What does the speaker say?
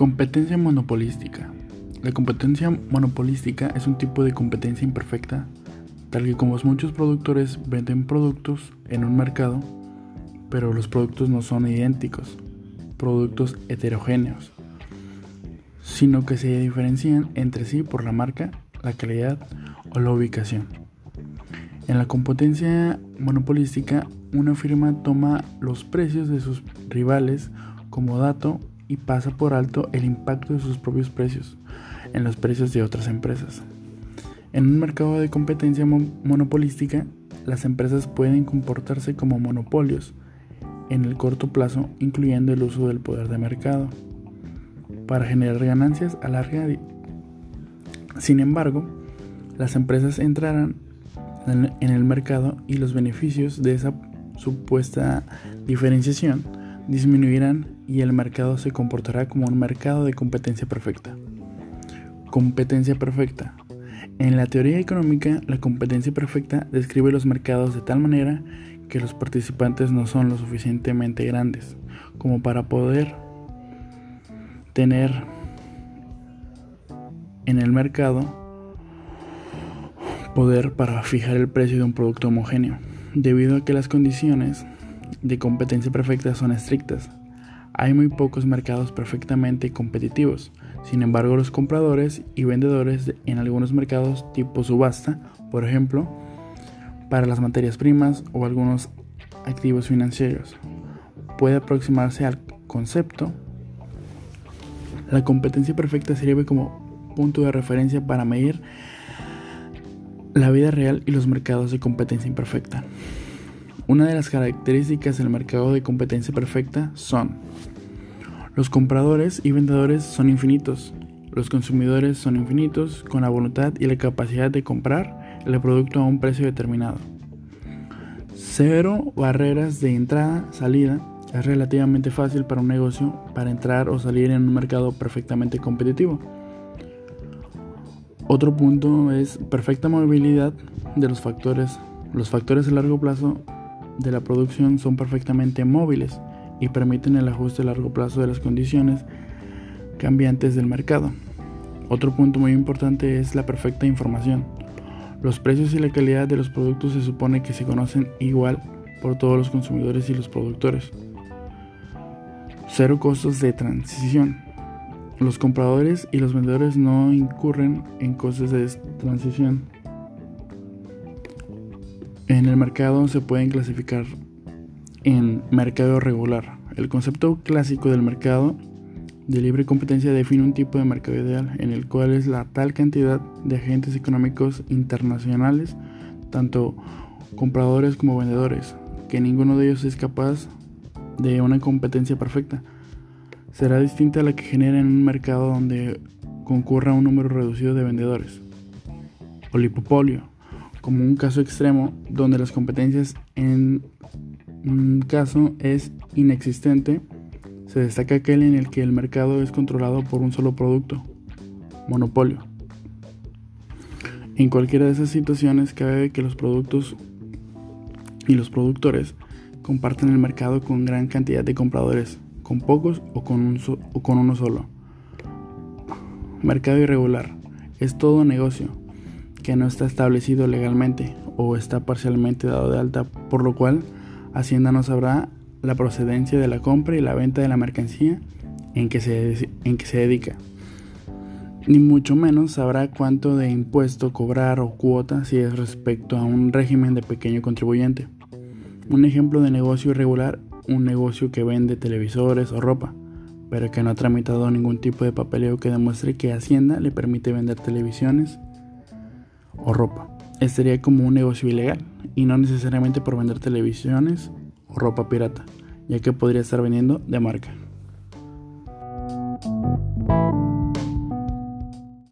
Competencia monopolística. La competencia monopolística es un tipo de competencia imperfecta, tal que como muchos productores venden productos en un mercado, pero los productos no son idénticos, productos heterogéneos, sino que se diferencian entre sí por la marca, la calidad o la ubicación. En la competencia monopolística, una firma toma los precios de sus rivales como dato y pasa por alto el impacto de sus propios precios en los precios de otras empresas. En un mercado de competencia monopolística, las empresas pueden comportarse como monopolios en el corto plazo, incluyendo el uso del poder de mercado, para generar ganancias a larga. Sin embargo, las empresas entrarán en el mercado y los beneficios de esa supuesta diferenciación disminuirán y el mercado se comportará como un mercado de competencia perfecta. Competencia perfecta. En la teoría económica, la competencia perfecta describe los mercados de tal manera que los participantes no son lo suficientemente grandes como para poder tener en el mercado poder para fijar el precio de un producto homogéneo, debido a que las condiciones de competencia perfecta son estrictas. Hay muy pocos mercados perfectamente competitivos. Sin embargo, los compradores y vendedores en algunos mercados tipo subasta, por ejemplo, para las materias primas o algunos activos financieros, puede aproximarse al concepto. La competencia perfecta sirve como punto de referencia para medir la vida real y los mercados de competencia imperfecta. Una de las características del mercado de competencia perfecta son los compradores y vendedores son infinitos, los consumidores son infinitos con la voluntad y la capacidad de comprar el producto a un precio determinado. Cero barreras de entrada, salida. Es relativamente fácil para un negocio para entrar o salir en un mercado perfectamente competitivo. Otro punto es perfecta movilidad de los factores. Los factores a largo plazo de la producción son perfectamente móviles y permiten el ajuste a largo plazo de las condiciones cambiantes del mercado. Otro punto muy importante es la perfecta información. Los precios y la calidad de los productos se supone que se conocen igual por todos los consumidores y los productores. Cero costos de transición. Los compradores y los vendedores no incurren en costos de transición. En el mercado se pueden clasificar en mercado regular. El concepto clásico del mercado de libre competencia define un tipo de mercado ideal en el cual es la tal cantidad de agentes económicos internacionales, tanto compradores como vendedores, que ninguno de ellos es capaz de una competencia perfecta. Será distinta a la que genera en un mercado donde concurra un número reducido de vendedores. Oligopolio como un caso extremo donde las competencias en un caso es inexistente, se destaca aquel en el que el mercado es controlado por un solo producto, monopolio. En cualquiera de esas situaciones cabe que los productos y los productores comparten el mercado con gran cantidad de compradores, con pocos o con, o con uno solo. Mercado irregular. Es todo negocio, que no está establecido legalmente o está parcialmente dado de alta, por lo cual Hacienda no sabrá la procedencia de la compra y la venta de la mercancía en que se, en que se dedica. Ni mucho menos sabrá cuánto de impuesto cobrar o cuota si es respecto a un régimen de pequeño contribuyente. Un ejemplo de negocio irregular, un negocio que vende televisores o ropa, pero que no ha tramitado ningún tipo de papeleo que demuestre que Hacienda le permite vender televisiones, o ropa. Este como un negocio ilegal y no necesariamente por vender televisiones o ropa pirata, ya que podría estar vendiendo de marca.